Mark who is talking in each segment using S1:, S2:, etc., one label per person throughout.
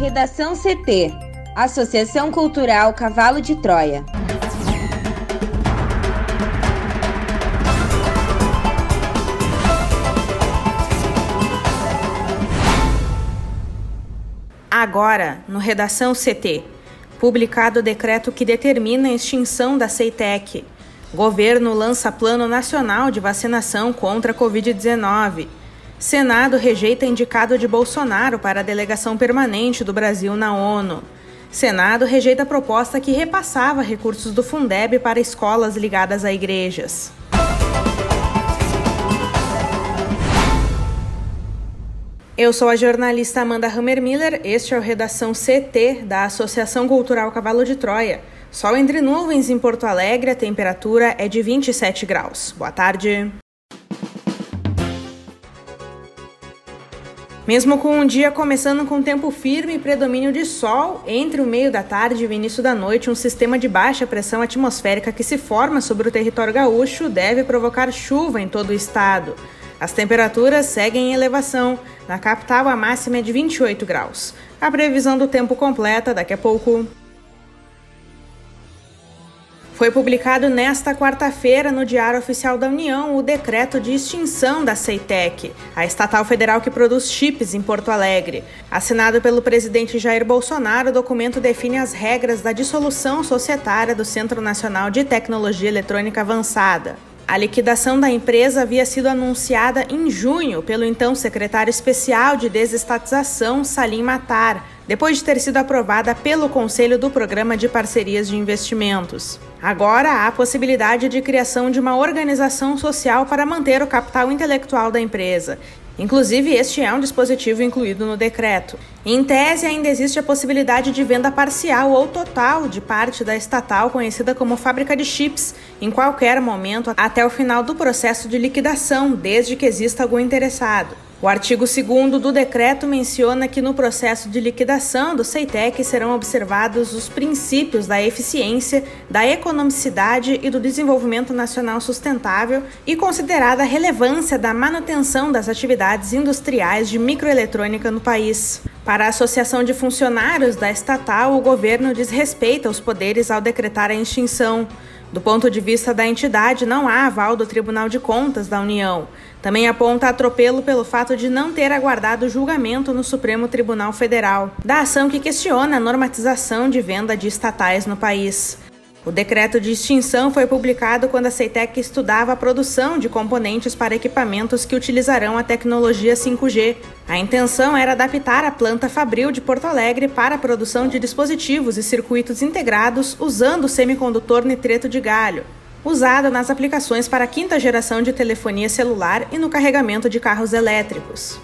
S1: Redação CT Associação Cultural Cavalo de Troia.
S2: Agora, no Redação CT, publicado o decreto que determina a extinção da CEITEC. Governo lança Plano Nacional de Vacinação contra a Covid-19. Senado rejeita indicado de Bolsonaro para a delegação permanente do Brasil na ONU. Senado rejeita a proposta que repassava recursos do Fundeb para escolas ligadas a igrejas. Eu sou a jornalista Amanda Hammermiller, este é o Redação CT da Associação Cultural Cavalo de Troia. Sol entre nuvens em Porto Alegre, a temperatura é de 27 graus. Boa tarde. Mesmo com um dia começando com tempo firme e predomínio de sol, entre o meio da tarde e o início da noite, um sistema de baixa pressão atmosférica que se forma sobre o território gaúcho deve provocar chuva em todo o estado. As temperaturas seguem em elevação. Na capital, a máxima é de 28 graus. A previsão do tempo completa daqui a pouco. Foi publicado nesta quarta-feira no Diário Oficial da União o decreto de extinção da Ceitec, a estatal federal que produz chips em Porto Alegre. Assinado pelo presidente Jair Bolsonaro, o documento define as regras da dissolução societária do Centro Nacional de Tecnologia Eletrônica Avançada. A liquidação da empresa havia sido anunciada em junho pelo então secretário especial de desestatização, Salim Matar, depois de ter sido aprovada pelo Conselho do Programa de Parcerias de Investimentos. Agora há a possibilidade de criação de uma organização social para manter o capital intelectual da empresa Inclusive, este é um dispositivo incluído no decreto. Em tese, ainda existe a possibilidade de venda parcial ou total de parte da estatal conhecida como fábrica de chips em qualquer momento até o final do processo de liquidação, desde que exista algum interessado. O artigo 2 do decreto menciona que no processo de liquidação do CEITEC serão observados os princípios da eficiência, da economicidade e do desenvolvimento nacional sustentável e considerada a relevância da manutenção das atividades industriais de microeletrônica no país. Para a Associação de Funcionários da estatal, o governo desrespeita os poderes ao decretar a extinção. Do ponto de vista da entidade, não há aval do Tribunal de Contas da União. Também aponta atropelo pelo fato de não ter aguardado julgamento no Supremo Tribunal Federal da ação que questiona a normatização de venda de estatais no país. O decreto de extinção foi publicado quando a Ceitec estudava a produção de componentes para equipamentos que utilizarão a tecnologia 5G. A intenção era adaptar a planta fabril de Porto Alegre para a produção de dispositivos e circuitos integrados usando semicondutor nitreto de galho, usado nas aplicações para a quinta geração de telefonia celular e no carregamento de carros elétricos.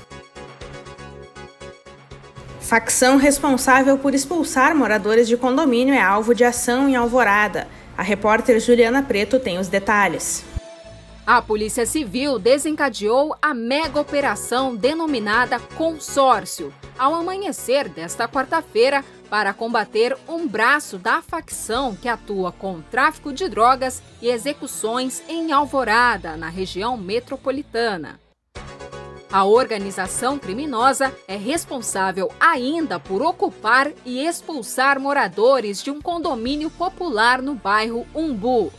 S2: Facção responsável por expulsar moradores de condomínio é alvo de ação em Alvorada. A repórter Juliana Preto tem os detalhes.
S3: A Polícia Civil desencadeou a mega operação denominada Consórcio ao amanhecer desta quarta-feira para combater um braço da facção que atua com tráfico de drogas e execuções em Alvorada, na região metropolitana. A organização criminosa é responsável ainda por ocupar e expulsar moradores de um condomínio popular no bairro Umbu.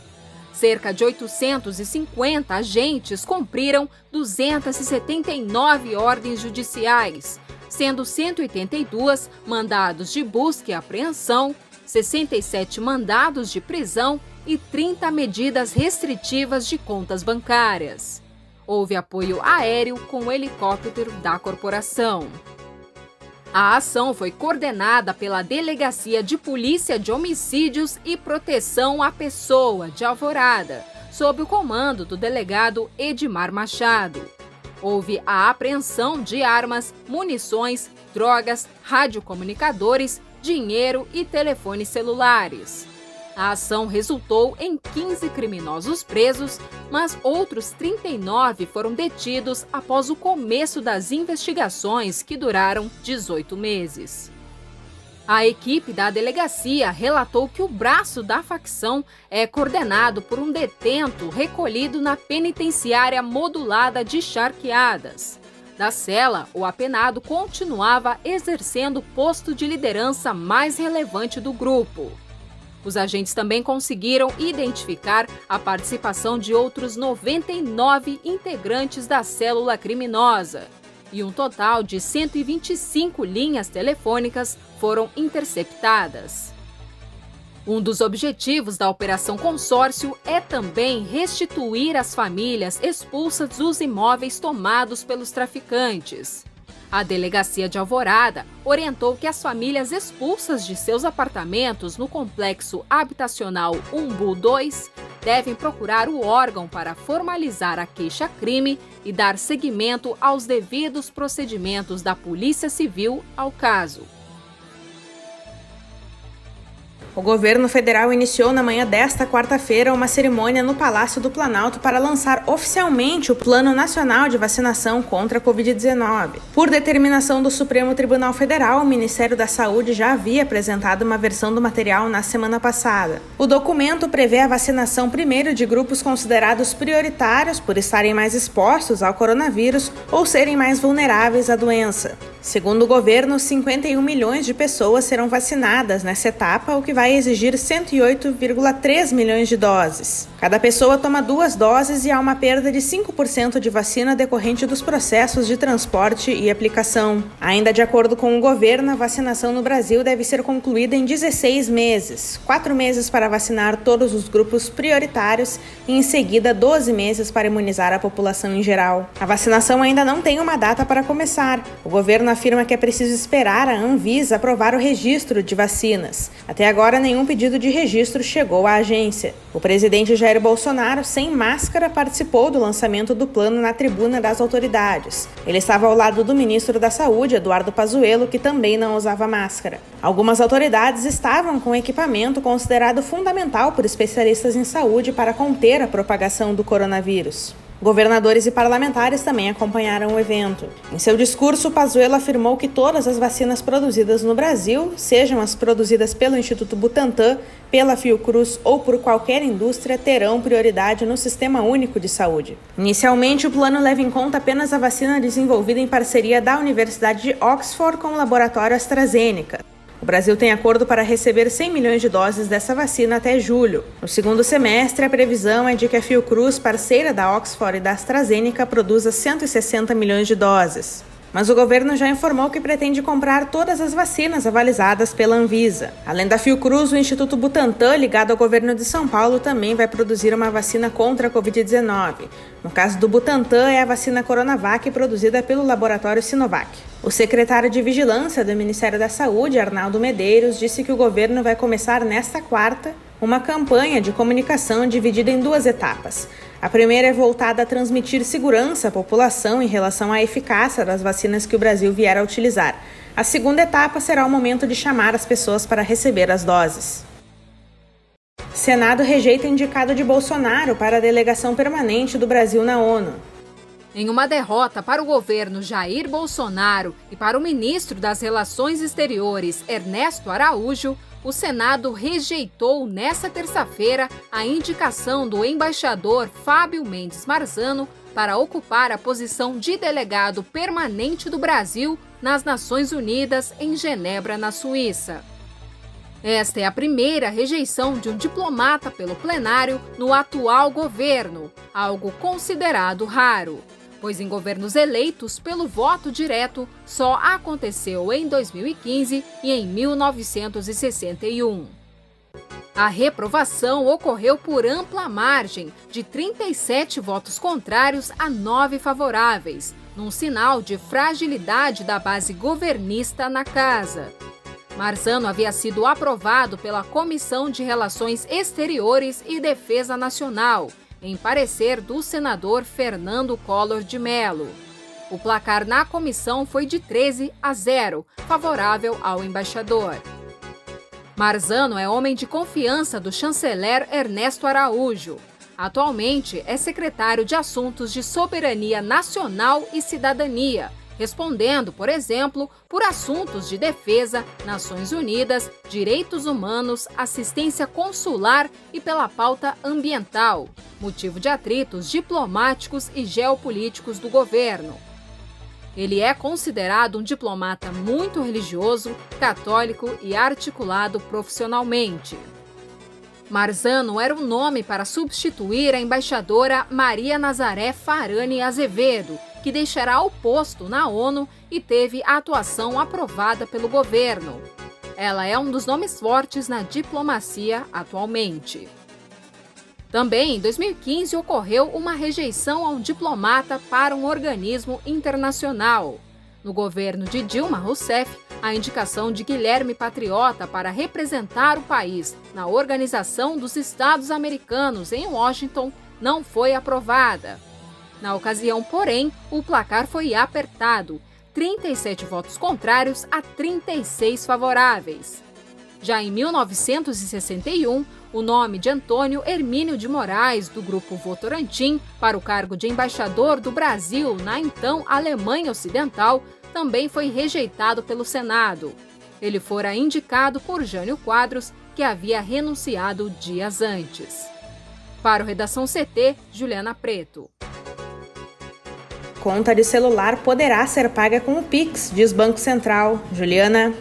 S3: Cerca de 850 agentes cumpriram 279 ordens judiciais, sendo 182 mandados de busca e apreensão, 67 mandados de prisão e 30 medidas restritivas de contas bancárias. Houve apoio aéreo com o helicóptero da corporação. A ação foi coordenada pela Delegacia de Polícia de Homicídios e Proteção à Pessoa de Alvorada, sob o comando do delegado Edmar Machado. Houve a apreensão de armas, munições, drogas, radiocomunicadores, dinheiro e telefones celulares. A ação resultou em 15 criminosos presos, mas outros 39 foram detidos após o começo das investigações, que duraram 18 meses. A equipe da delegacia relatou que o braço da facção é coordenado por um detento recolhido na penitenciária modulada de Charqueadas. da cela, o apenado continuava exercendo o posto de liderança mais relevante do grupo. Os agentes também conseguiram identificar a participação de outros 99 integrantes da célula criminosa. E um total de 125 linhas telefônicas foram interceptadas. Um dos objetivos da Operação Consórcio é também restituir às famílias expulsas dos imóveis tomados pelos traficantes. A delegacia de Alvorada orientou que as famílias expulsas de seus apartamentos no complexo habitacional Umbu 2 devem procurar o órgão para formalizar a queixa-crime e dar seguimento aos devidos procedimentos da Polícia Civil ao caso.
S2: O governo federal iniciou na manhã desta quarta-feira uma cerimônia no Palácio do Planalto para lançar oficialmente o Plano Nacional de Vacinação contra a Covid-19. Por determinação do Supremo Tribunal Federal, o Ministério da Saúde já havia apresentado uma versão do material na semana passada. O documento prevê a vacinação primeiro de grupos considerados prioritários por estarem mais expostos ao coronavírus ou serem mais vulneráveis à doença. Segundo o governo, 51 milhões de pessoas serão vacinadas nessa etapa, o que vai exigir 108,3 milhões de doses. Cada pessoa toma duas doses e há uma perda de 5% de vacina decorrente dos processos de transporte e aplicação. Ainda de acordo com o governo, a vacinação no Brasil deve ser concluída em 16 meses, 4 meses para vacinar todos os grupos prioritários e em seguida 12 meses para imunizar a população em geral. A vacinação ainda não tem uma data para começar. O governo afirma que é preciso esperar a Anvisa aprovar o registro de vacinas. Até agora, nenhum pedido de registro chegou à agência. O presidente Jair Bolsonaro, sem máscara, participou do lançamento do plano na tribuna das autoridades. Ele estava ao lado do ministro da Saúde, Eduardo Pazuello, que também não usava máscara. Algumas autoridades estavam com equipamento considerado fundamental por especialistas em saúde para conter a propagação do coronavírus. Governadores e parlamentares também acompanharam o evento. Em seu discurso, Pazuello afirmou que todas as vacinas produzidas no Brasil, sejam as produzidas pelo Instituto Butantan, pela Fiocruz ou por qualquer indústria, terão prioridade no Sistema Único de Saúde. Inicialmente, o plano leva em conta apenas a vacina desenvolvida em parceria da Universidade de Oxford com o laboratório AstraZeneca. O Brasil tem acordo para receber 100 milhões de doses dessa vacina até julho. No segundo semestre, a previsão é de que a Fiocruz, parceira da Oxford e da AstraZeneca, produza 160 milhões de doses. Mas o governo já informou que pretende comprar todas as vacinas avalizadas pela Anvisa. Além da Fiocruz, o Instituto Butantan, ligado ao governo de São Paulo, também vai produzir uma vacina contra a Covid-19. No caso do Butantan, é a vacina Coronavac produzida pelo laboratório Sinovac. O secretário de Vigilância do Ministério da Saúde, Arnaldo Medeiros, disse que o governo vai começar nesta quarta uma campanha de comunicação dividida em duas etapas. A primeira é voltada a transmitir segurança à população em relação à eficácia das vacinas que o Brasil vier a utilizar. A segunda etapa será o momento de chamar as pessoas para receber as doses. Senado rejeita indicado de Bolsonaro para a delegação permanente do Brasil na ONU.
S3: Em uma derrota para o governo Jair Bolsonaro e para o ministro das Relações Exteriores, Ernesto Araújo, o Senado rejeitou nesta terça-feira a indicação do embaixador Fábio Mendes Marzano para ocupar a posição de delegado permanente do Brasil nas Nações Unidas em Genebra, na Suíça. Esta é a primeira rejeição de um diplomata pelo plenário no atual governo, algo considerado raro pois em governos eleitos pelo voto direto só aconteceu em 2015 e em 1961. A reprovação ocorreu por ampla margem, de 37 votos contrários a 9 favoráveis, num sinal de fragilidade da base governista na casa. Marzano havia sido aprovado pela Comissão de Relações Exteriores e Defesa Nacional em parecer do senador Fernando Collor de Mello. O placar na comissão foi de 13 a 0, favorável ao embaixador. Marzano é homem de confiança do chanceler Ernesto Araújo. Atualmente é secretário de Assuntos de Soberania Nacional e Cidadania respondendo, por exemplo, por assuntos de defesa, Nações Unidas, direitos humanos, assistência consular e pela pauta ambiental, motivo de atritos diplomáticos e geopolíticos do governo. Ele é considerado um diplomata muito religioso, católico e articulado profissionalmente. Marzano era o nome para substituir a embaixadora Maria Nazaré Farani Azevedo, que deixará o posto na ONU e teve a atuação aprovada pelo governo. Ela é um dos nomes fortes na diplomacia atualmente. Também em 2015 ocorreu uma rejeição a um diplomata para um organismo internacional. No governo de Dilma Rousseff, a indicação de Guilherme Patriota para representar o país na Organização dos Estados Americanos em Washington não foi aprovada. Na ocasião, porém, o placar foi apertado: 37 votos contrários a 36 favoráveis. Já em 1961, o nome de Antônio Hermínio de Moraes, do Grupo Votorantim, para o cargo de embaixador do Brasil na então Alemanha Ocidental, também foi rejeitado pelo Senado. Ele fora indicado por Jânio Quadros, que havia renunciado dias antes. Para o Redação CT, Juliana Preto.
S2: Conta de celular poderá ser paga com o Pix, diz Banco Central. Juliana.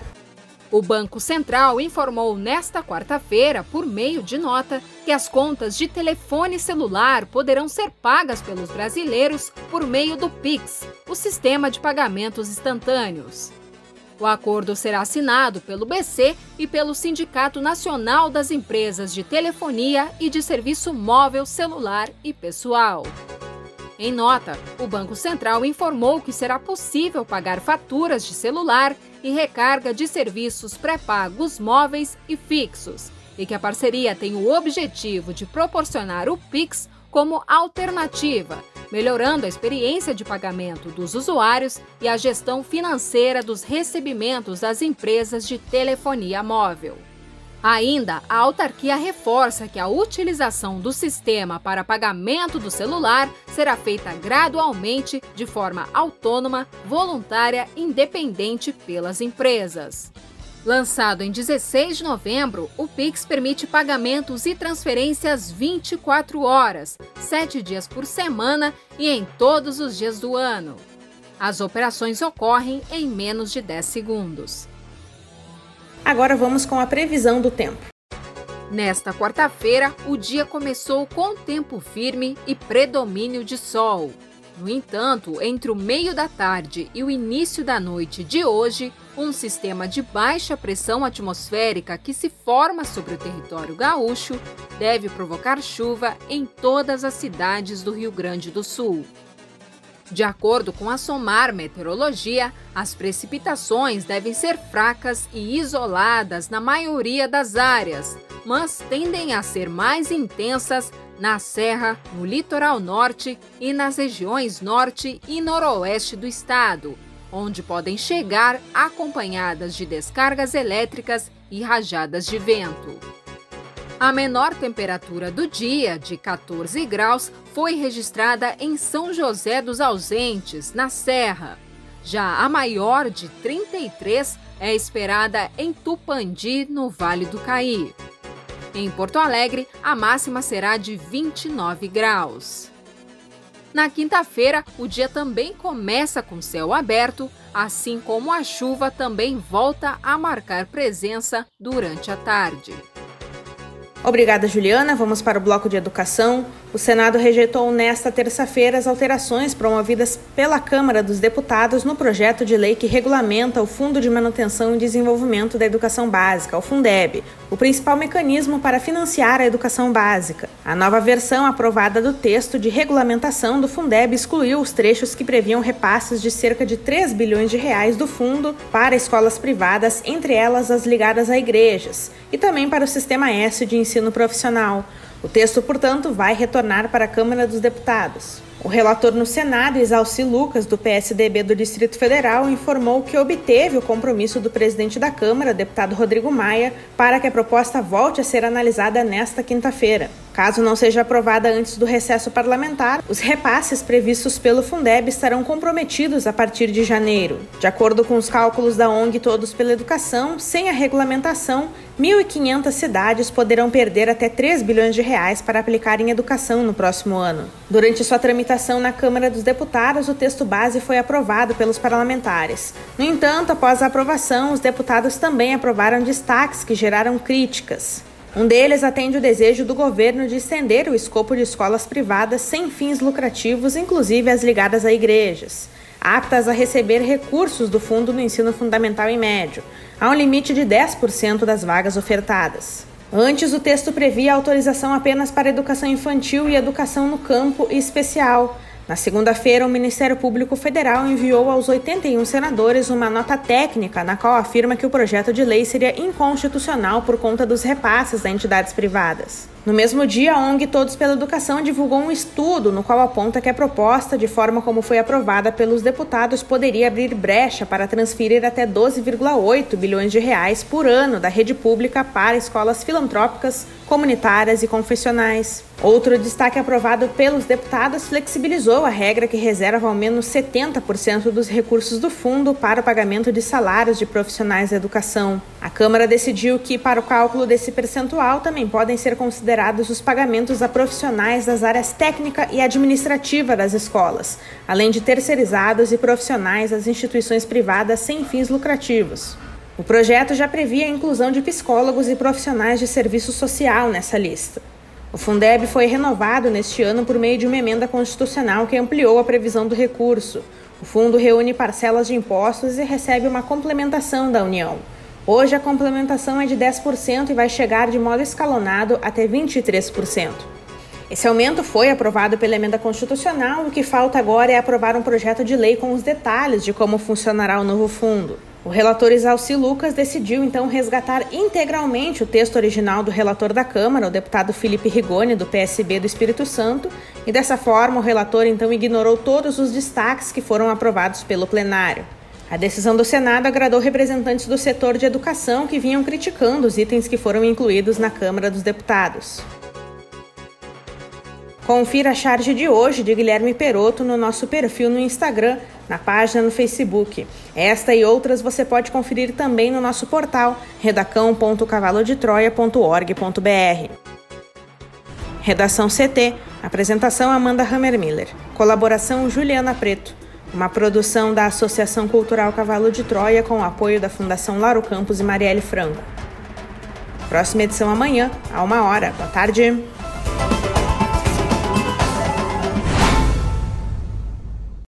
S3: O Banco Central informou nesta quarta-feira, por meio de nota, que as contas de telefone celular poderão ser pagas pelos brasileiros por meio do Pix, o sistema de pagamentos instantâneos. O acordo será assinado pelo BC e pelo Sindicato Nacional das Empresas de Telefonia e de Serviço Móvel Celular e Pessoal. Em nota, o Banco Central informou que será possível pagar faturas de celular e recarga de serviços pré-pagos móveis e fixos, e que a parceria tem o objetivo de proporcionar o Pix como alternativa, melhorando a experiência de pagamento dos usuários e a gestão financeira dos recebimentos das empresas de telefonia móvel. Ainda, a autarquia reforça que a utilização do sistema para pagamento do celular será feita gradualmente, de forma autônoma, voluntária independente pelas empresas. Lançado em 16 de novembro, o Pix permite pagamentos e transferências 24 horas, 7 dias por semana e em todos os dias do ano. As operações ocorrem em menos de 10 segundos.
S2: Agora vamos com a previsão do tempo.
S3: Nesta quarta-feira, o dia começou com tempo firme e predomínio de sol. No entanto, entre o meio da tarde e o início da noite de hoje, um sistema de baixa pressão atmosférica que se forma sobre o território gaúcho deve provocar chuva em todas as cidades do Rio Grande do Sul. De acordo com a SOMAR Meteorologia, as precipitações devem ser fracas e isoladas na maioria das áreas, mas tendem a ser mais intensas na Serra, no litoral norte e nas regiões norte e noroeste do estado, onde podem chegar acompanhadas de descargas elétricas e rajadas de vento. A menor temperatura do dia, de 14 graus, foi registrada em São José dos Ausentes, na Serra. Já a maior, de 33, é esperada em Tupandi, no Vale do Caí. Em Porto Alegre, a máxima será de 29 graus. Na quinta-feira, o dia também começa com céu aberto, assim como a chuva também volta a marcar presença durante a tarde.
S2: Obrigada, Juliana. Vamos para o bloco de educação. O Senado rejeitou nesta terça-feira as alterações promovidas pela Câmara dos Deputados no projeto de lei que regulamenta o Fundo de Manutenção e Desenvolvimento da Educação Básica, o Fundeb, o principal mecanismo para financiar a educação básica. A nova versão aprovada do texto de regulamentação do Fundeb excluiu os trechos que previam repasses de cerca de 3 bilhões de reais do fundo para escolas privadas, entre elas as ligadas a igrejas, e também para o Sistema S de ensino profissional. O texto, portanto, vai retornar para a Câmara dos Deputados. O relator no Senado, Isalci Lucas, do PSDB do Distrito Federal, informou que obteve o compromisso do presidente da Câmara, deputado Rodrigo Maia, para que a proposta volte a ser analisada nesta quinta-feira. Caso não seja aprovada antes do recesso parlamentar, os repasses previstos pelo Fundeb estarão comprometidos a partir de janeiro. De acordo com os cálculos da ONG Todos pela Educação, sem a regulamentação, 1.500 cidades poderão perder até 3 bilhões de reais para aplicar em educação no próximo ano. Durante sua tramitação, na Câmara dos Deputados, o texto base foi aprovado pelos parlamentares. No entanto, após a aprovação, os deputados também aprovaram destaques que geraram críticas. Um deles atende o desejo do governo de estender o escopo de escolas privadas sem fins lucrativos, inclusive as ligadas a igrejas, aptas a receber recursos do Fundo do Ensino Fundamental e Médio, a um limite de 10% das vagas ofertadas. Antes, o texto previa autorização apenas para educação infantil e educação no campo e especial, na segunda-feira, o Ministério Público Federal enviou aos 81 senadores uma nota técnica na qual afirma que o projeto de lei seria inconstitucional por conta dos repasses a entidades privadas. No mesmo dia, a ONG Todos pela Educação divulgou um estudo no qual aponta que a proposta, de forma como foi aprovada pelos deputados, poderia abrir brecha para transferir até 12,8 bilhões de reais por ano da rede pública para escolas filantrópicas, comunitárias e confessionais. Outro destaque aprovado pelos deputados flexibilizou a regra que reserva ao menos 70% dos recursos do fundo para o pagamento de salários de profissionais da educação. A Câmara decidiu que, para o cálculo desse percentual, também podem ser considerados os pagamentos a profissionais das áreas técnica e administrativa das escolas, além de terceirizados e profissionais das instituições privadas sem fins lucrativos. O projeto já previa a inclusão de psicólogos e profissionais de serviço social nessa lista. O Fundeb foi renovado neste ano por meio de uma emenda constitucional que ampliou a previsão do recurso. O fundo reúne parcelas de impostos e recebe uma complementação da União. Hoje a complementação é de 10% e vai chegar de modo escalonado até 23%. Esse aumento foi aprovado pela emenda constitucional, o que falta agora é aprovar um projeto de lei com os detalhes de como funcionará o novo fundo. O relator Isalci Lucas decidiu então resgatar integralmente o texto original do relator da Câmara, o deputado Felipe Rigoni, do PSB do Espírito Santo, e dessa forma o relator então ignorou todos os destaques que foram aprovados pelo plenário. A decisão do Senado agradou representantes do setor de educação que vinham criticando os itens que foram incluídos na Câmara dos Deputados. Confira a charge de hoje de Guilherme Peroto no nosso perfil no Instagram, na página no Facebook. Esta e outras você pode conferir também no nosso portal redacão.cavalodetroia.org.br. Redação CT. Apresentação Amanda Hammermiller. Colaboração Juliana Preto. Uma produção da Associação Cultural Cavalo de Troia com o apoio da Fundação Laro Campos e Marielle Franco. Próxima edição amanhã, a uma hora. Boa tarde.